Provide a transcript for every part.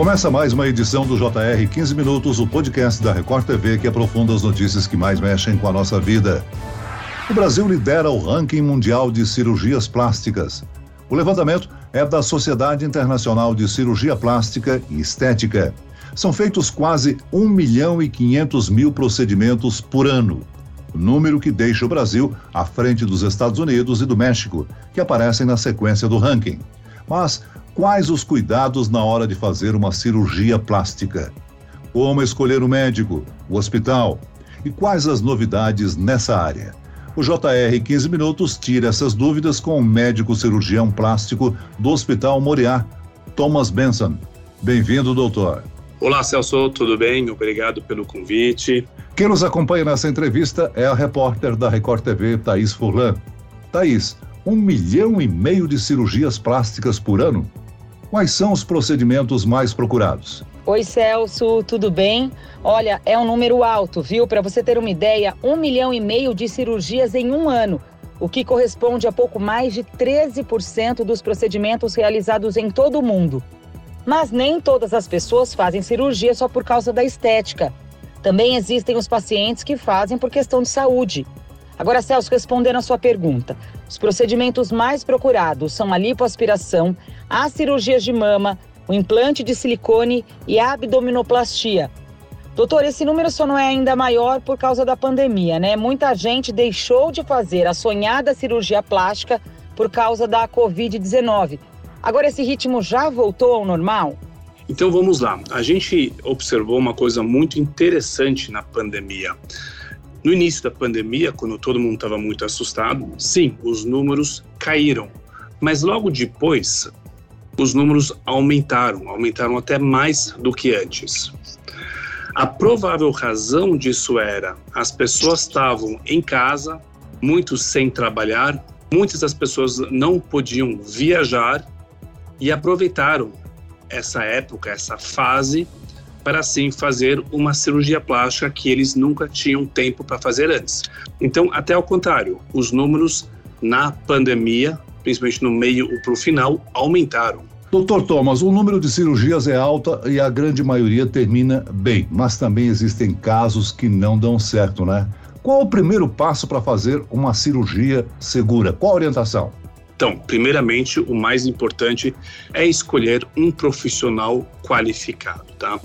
Começa mais uma edição do JR 15 Minutos, o podcast da Record TV que aprofunda as notícias que mais mexem com a nossa vida. O Brasil lidera o ranking mundial de cirurgias plásticas. O levantamento é da Sociedade Internacional de Cirurgia Plástica e Estética. São feitos quase 1 milhão e 500 mil procedimentos por ano. Número que deixa o Brasil à frente dos Estados Unidos e do México, que aparecem na sequência do ranking. Mas Quais os cuidados na hora de fazer uma cirurgia plástica? Como escolher o médico, o hospital? E quais as novidades nessa área? O JR 15 Minutos tira essas dúvidas com o médico cirurgião plástico do Hospital Moriá, Thomas Benson. Bem-vindo, doutor. Olá, Celso, tudo bem? Obrigado pelo convite. Quem nos acompanha nessa entrevista é a repórter da Record TV, Thaís Furlan. Thaís, um milhão e meio de cirurgias plásticas por ano? Quais são os procedimentos mais procurados? Oi, Celso, tudo bem? Olha, é um número alto, viu? Para você ter uma ideia, um milhão e meio de cirurgias em um ano, o que corresponde a pouco mais de 13% dos procedimentos realizados em todo o mundo. Mas nem todas as pessoas fazem cirurgia só por causa da estética. Também existem os pacientes que fazem por questão de saúde. Agora, Celso, respondendo a sua pergunta, os procedimentos mais procurados são a lipoaspiração, as cirurgias de mama, o implante de silicone e a abdominoplastia. Doutor, esse número só não é ainda maior por causa da pandemia, né? Muita gente deixou de fazer a sonhada cirurgia plástica por causa da Covid-19. Agora, esse ritmo já voltou ao normal? Então vamos lá. A gente observou uma coisa muito interessante na pandemia. No início da pandemia, quando todo mundo estava muito assustado, sim, os números caíram. Mas logo depois, os números aumentaram, aumentaram até mais do que antes. A provável razão disso era as pessoas estavam em casa, muitos sem trabalhar, muitas das pessoas não podiam viajar e aproveitaram essa época, essa fase para assim fazer uma cirurgia plástica que eles nunca tinham tempo para fazer antes. Então, até ao contrário, os números na pandemia, principalmente no meio para o final, aumentaram. Doutor Thomas, o número de cirurgias é alta e a grande maioria termina bem, mas também existem casos que não dão certo, né? Qual o primeiro passo para fazer uma cirurgia segura? Qual a orientação? Então, primeiramente, o mais importante é escolher um profissional qualificado, tá?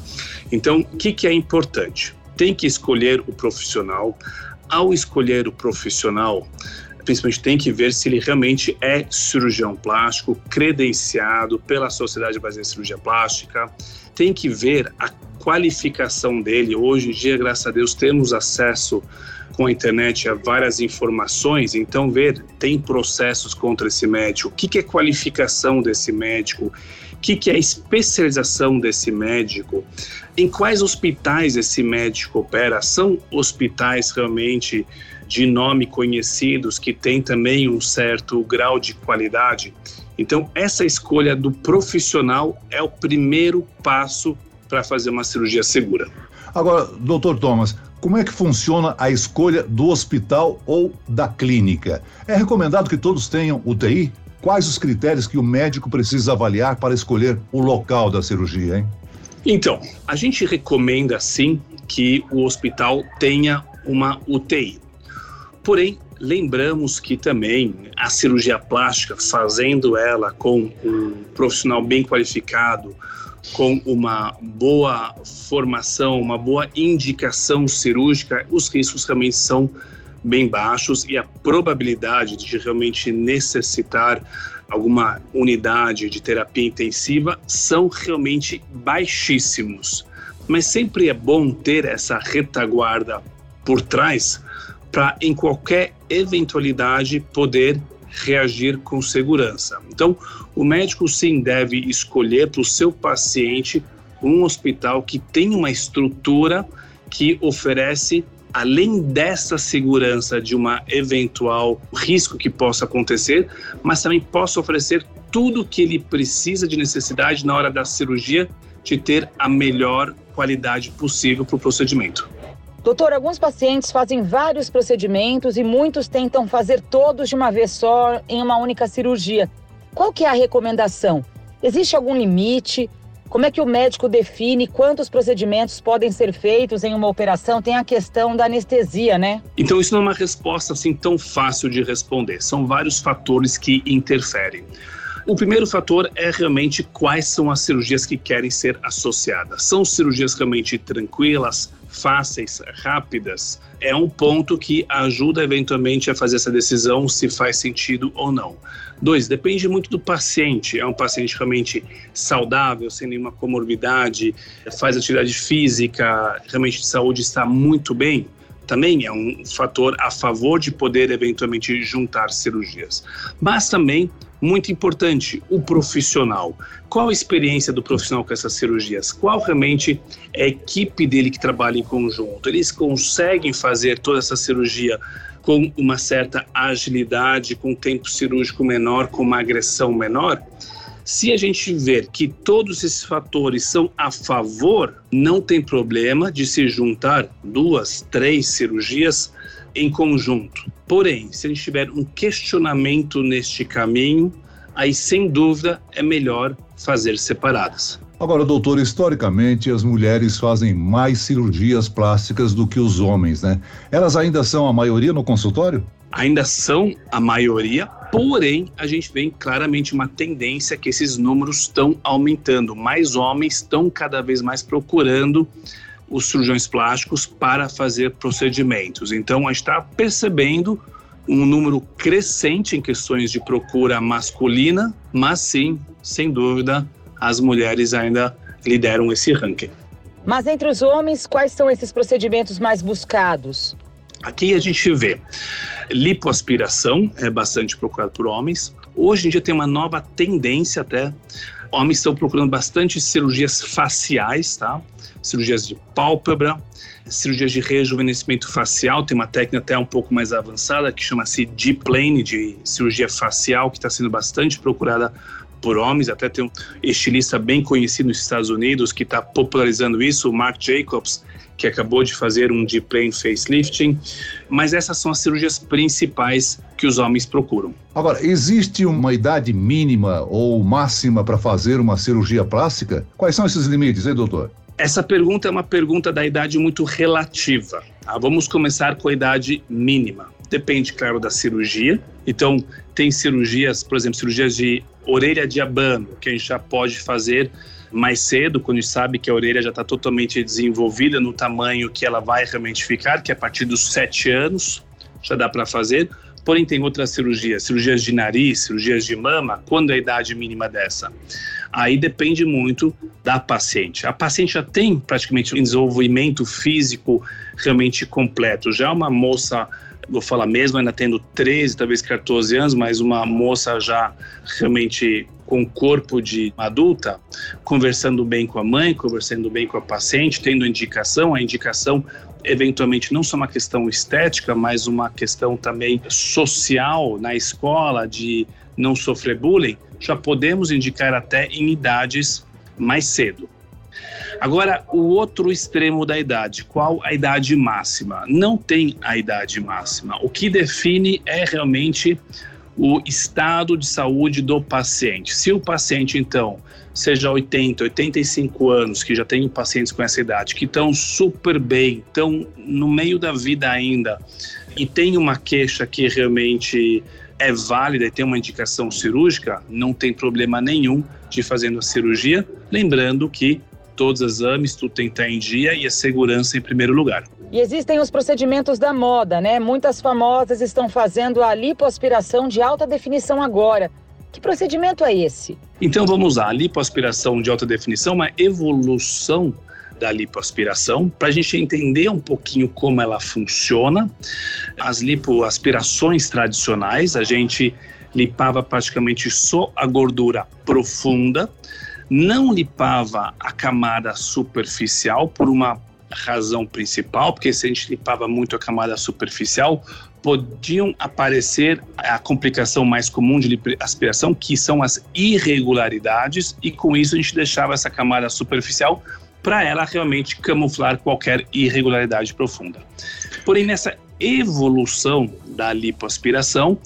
Então, o que, que é importante? Tem que escolher o profissional. Ao escolher o profissional, principalmente tem que ver se ele realmente é cirurgião plástico, credenciado pela Sociedade Brasileira de Cirurgia Plástica. Tem que ver a qualificação dele. Hoje em dia, graças a Deus, temos acesso com a internet a várias informações, então ver, tem processos contra esse médico, o que, que é qualificação desse médico, o que, que é especialização desse médico, em quais hospitais esse médico opera, são hospitais realmente de nome conhecidos que têm também um certo grau de qualidade. Então, essa escolha do profissional é o primeiro passo para fazer uma cirurgia segura. Agora, doutor Thomas, como é que funciona a escolha do hospital ou da clínica? É recomendado que todos tenham UTI? Quais os critérios que o médico precisa avaliar para escolher o local da cirurgia, hein? Então, a gente recomenda sim que o hospital tenha uma UTI. Porém, lembramos que também a cirurgia plástica, fazendo ela com um profissional bem qualificado, com uma boa formação, uma boa indicação cirúrgica, os riscos realmente são bem baixos e a probabilidade de realmente necessitar alguma unidade de terapia intensiva são realmente baixíssimos. Mas sempre é bom ter essa retaguarda por trás para, em qualquer eventualidade, poder reagir com segurança. Então, o médico sim deve escolher para o seu paciente um hospital que tem uma estrutura que oferece, além dessa segurança de uma eventual risco que possa acontecer, mas também possa oferecer tudo o que ele precisa de necessidade na hora da cirurgia de ter a melhor qualidade possível para o procedimento. Doutor, alguns pacientes fazem vários procedimentos e muitos tentam fazer todos de uma vez só em uma única cirurgia. Qual que é a recomendação? Existe algum limite? Como é que o médico define quantos procedimentos podem ser feitos em uma operação? Tem a questão da anestesia, né? Então, isso não é uma resposta assim tão fácil de responder. São vários fatores que interferem. O primeiro fator é realmente quais são as cirurgias que querem ser associadas. São cirurgias realmente tranquilas, fáceis, rápidas? É um ponto que ajuda eventualmente a fazer essa decisão se faz sentido ou não. Dois, depende muito do paciente. É um paciente realmente saudável, sem nenhuma comorbidade, faz atividade física, realmente de saúde está muito bem também é um fator a favor de poder eventualmente juntar cirurgias. Mas também, muito importante, o profissional. Qual a experiência do profissional com essas cirurgias? Qual realmente é a equipe dele que trabalha em conjunto? Eles conseguem fazer toda essa cirurgia com uma certa agilidade, com tempo cirúrgico menor, com uma agressão menor? Se a gente ver que todos esses fatores são a favor, não tem problema de se juntar duas, três cirurgias em conjunto. Porém, se a gente tiver um questionamento neste caminho, aí sem dúvida é melhor fazer separadas. Agora, doutor, historicamente as mulheres fazem mais cirurgias plásticas do que os homens, né? Elas ainda são a maioria no consultório? Ainda são a maioria, Porém, a gente vê claramente uma tendência que esses números estão aumentando. Mais homens estão cada vez mais procurando os cirurgiões plásticos para fazer procedimentos. Então, a gente está percebendo um número crescente em questões de procura masculina, mas sim, sem dúvida, as mulheres ainda lideram esse ranking. Mas entre os homens, quais são esses procedimentos mais buscados? Aqui a gente vê lipoaspiração, é bastante procurado por homens. Hoje em dia tem uma nova tendência até. Homens estão procurando bastante cirurgias faciais, tá? Cirurgias de pálpebra, cirurgias de rejuvenescimento facial. Tem uma técnica até um pouco mais avançada que chama-se D-plane, de cirurgia facial, que está sendo bastante procurada por homens. Até tem um estilista bem conhecido nos Estados Unidos que está popularizando isso, o Mark Jacobs que acabou de fazer um deep plane facelifting, mas essas são as cirurgias principais que os homens procuram. Agora, existe uma idade mínima ou máxima para fazer uma cirurgia plástica? Quais são esses limites, hein, doutor? Essa pergunta é uma pergunta da idade muito relativa. Tá? Vamos começar com a idade mínima. Depende, claro, da cirurgia. Então, tem cirurgias, por exemplo, cirurgias de orelha de abano, que a gente já pode fazer mais cedo, quando sabe que a orelha já está totalmente desenvolvida no tamanho que ela vai realmente ficar, que é a partir dos sete anos já dá para fazer. Porém, tem outras cirurgias, cirurgias de nariz, cirurgias de mama, quando é a idade mínima dessa? Aí depende muito da paciente. A paciente já tem praticamente um desenvolvimento físico realmente completo. Já uma moça vou falar mesmo, ainda tendo 13, talvez 14 anos, mas uma moça já realmente com corpo de adulta, conversando bem com a mãe, conversando bem com a paciente, tendo indicação, a indicação eventualmente não só uma questão estética, mas uma questão também social na escola de não sofrer bullying, já podemos indicar até em idades mais cedo. Agora, o outro extremo da idade, qual a idade máxima? Não tem a idade máxima. O que define é realmente o estado de saúde do paciente. Se o paciente, então, seja 80, 85 anos, que já tem pacientes com essa idade, que estão super bem, estão no meio da vida ainda, e tem uma queixa que realmente é válida e tem uma indicação cirúrgica, não tem problema nenhum de fazendo a cirurgia, lembrando que todos os exames, tudo tem que estar em dia e a segurança em primeiro lugar. E existem os procedimentos da moda, né? Muitas famosas estão fazendo a lipoaspiração de alta definição agora. Que procedimento é esse? Então vamos lá, a lipoaspiração de alta definição é uma evolução da lipoaspiração, para a gente entender um pouquinho como ela funciona. As lipoaspirações tradicionais, a gente lipava praticamente só a gordura profunda, não lipava a camada superficial por uma razão principal, porque se a gente limpava muito a camada superficial, podiam aparecer a complicação mais comum de aspiração, que são as irregularidades, e com isso a gente deixava essa camada superficial para ela realmente camuflar qualquer irregularidade profunda. Porém, nessa evolução da lipoaspiração,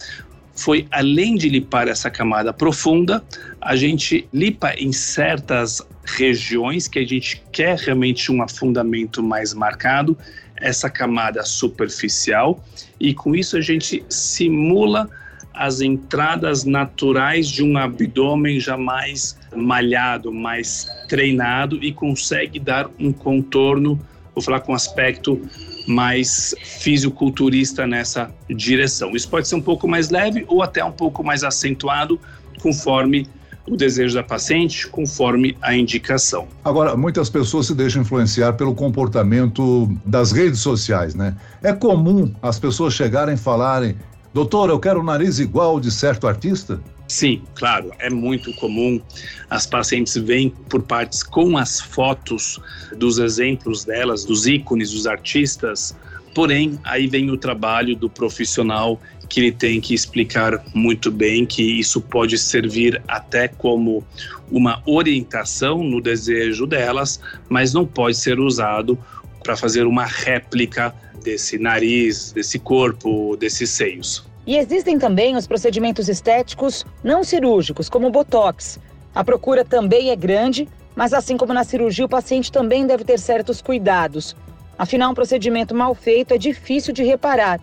foi além de limpar essa camada profunda, a gente limpa em certas regiões que a gente quer realmente um afundamento mais marcado, essa camada superficial, e com isso a gente simula as entradas naturais de um abdômen já mais malhado, mais treinado e consegue dar um contorno, vou falar com aspecto mais fisiculturista nessa direção. Isso pode ser um pouco mais leve ou até um pouco mais acentuado conforme o desejo da paciente, conforme a indicação. Agora, muitas pessoas se deixam influenciar pelo comportamento das redes sociais, né? É comum as pessoas chegarem e falarem: Doutor, eu quero o nariz igual de certo artista? Sim, claro, é muito comum. As pacientes vêm por partes com as fotos dos exemplos delas, dos ícones, dos artistas. Porém, aí vem o trabalho do profissional que ele tem que explicar muito bem que isso pode servir até como uma orientação no desejo delas, mas não pode ser usado para fazer uma réplica desse nariz, desse corpo, desses seios. E existem também os procedimentos estéticos não cirúrgicos, como o Botox. A procura também é grande, mas assim como na cirurgia, o paciente também deve ter certos cuidados. Afinal, um procedimento mal feito é difícil de reparar.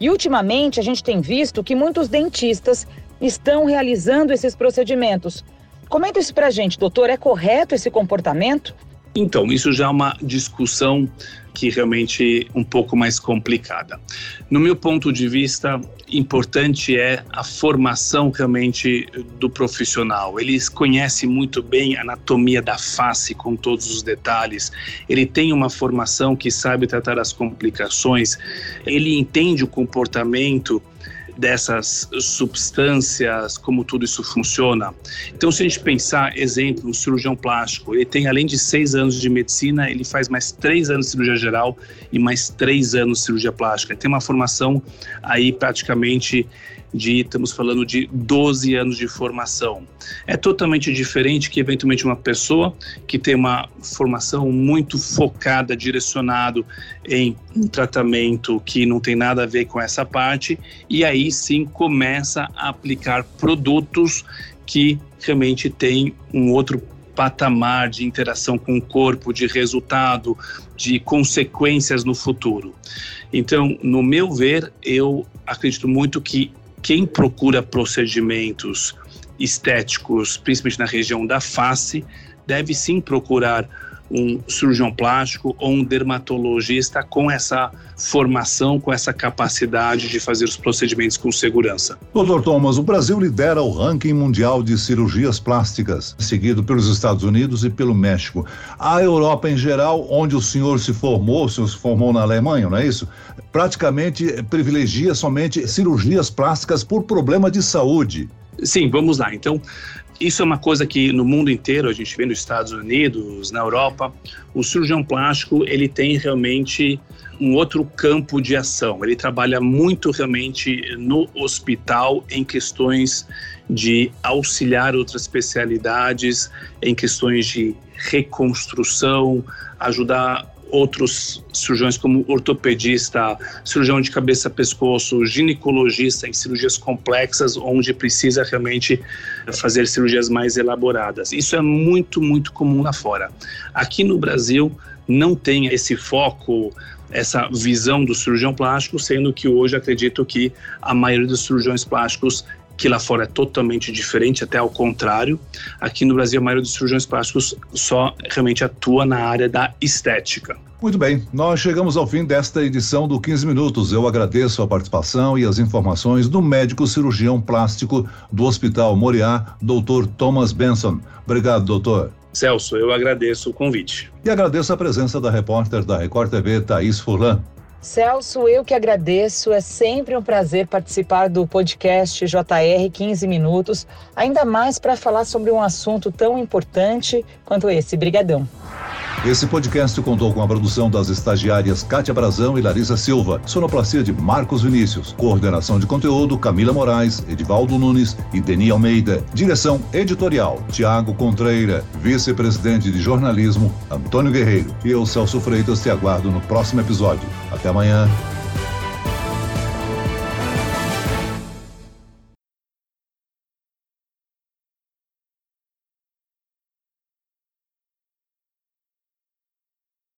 E ultimamente a gente tem visto que muitos dentistas estão realizando esses procedimentos. Comenta isso pra gente, doutor. É correto esse comportamento? Então, isso já é uma discussão que realmente um pouco mais complicada. No meu ponto de vista, importante é a formação realmente do profissional. Ele conhece muito bem a anatomia da face com todos os detalhes. Ele tem uma formação que sabe tratar as complicações. Ele entende o comportamento dessas substâncias, como tudo isso funciona. Então, se a gente pensar, exemplo, um cirurgião plástico, ele tem além de seis anos de medicina, ele faz mais três anos de cirurgia geral e mais três anos de cirurgia plástica. Ele tem uma formação aí praticamente de, estamos falando de 12 anos de formação. É totalmente diferente que, eventualmente, uma pessoa que tem uma formação muito focada, direcionado em um tratamento que não tem nada a ver com essa parte, e aí sim começa a aplicar produtos que realmente têm um outro patamar de interação com o corpo, de resultado, de consequências no futuro. Então, no meu ver, eu acredito muito que quem procura procedimentos estéticos, principalmente na região da face, deve sim procurar um cirurgião plástico ou um dermatologista com essa formação, com essa capacidade de fazer os procedimentos com segurança. Doutor Thomas, o Brasil lidera o ranking mundial de cirurgias plásticas, seguido pelos Estados Unidos e pelo México. A Europa em geral, onde o senhor se formou, o senhor se formou na Alemanha, não é isso? Praticamente privilegia somente cirurgias plásticas por problema de saúde. Sim, vamos lá. Então, isso é uma coisa que no mundo inteiro, a gente vê nos Estados Unidos, na Europa, o cirurgião plástico, ele tem realmente um outro campo de ação. Ele trabalha muito realmente no hospital em questões de auxiliar outras especialidades, em questões de reconstrução, ajudar outros cirurgiões como ortopedista, cirurgião de cabeça pescoço, ginecologista em cirurgias complexas onde precisa realmente fazer cirurgias mais elaboradas. Isso é muito, muito comum lá fora. Aqui no Brasil não tem esse foco essa visão do cirurgião plástico, sendo que hoje acredito que a maioria dos cirurgiões plásticos que lá fora é totalmente diferente, até ao contrário. Aqui no Brasil, a maioria dos cirurgiões plásticos só realmente atua na área da estética. Muito bem, nós chegamos ao fim desta edição do 15 Minutos. Eu agradeço a participação e as informações do médico cirurgião plástico do Hospital Moriá, Dr. Thomas Benson. Obrigado, doutor. Celso, eu agradeço o convite. E agradeço a presença da repórter da Record TV, Thaís Furlan. Celso, eu que agradeço. É sempre um prazer participar do podcast JR 15 Minutos, ainda mais para falar sobre um assunto tão importante quanto esse. Brigadão. Esse podcast contou com a produção das estagiárias Kátia Brazão e Larissa Silva, sonoplastia de Marcos Vinícius, coordenação de conteúdo Camila Moraes, Edivaldo Nunes e Deni Almeida, direção editorial Tiago Contreira, vice-presidente de jornalismo Antônio Guerreiro. E eu, Celso Freitas, te aguardo no próximo episódio. Até amanhã.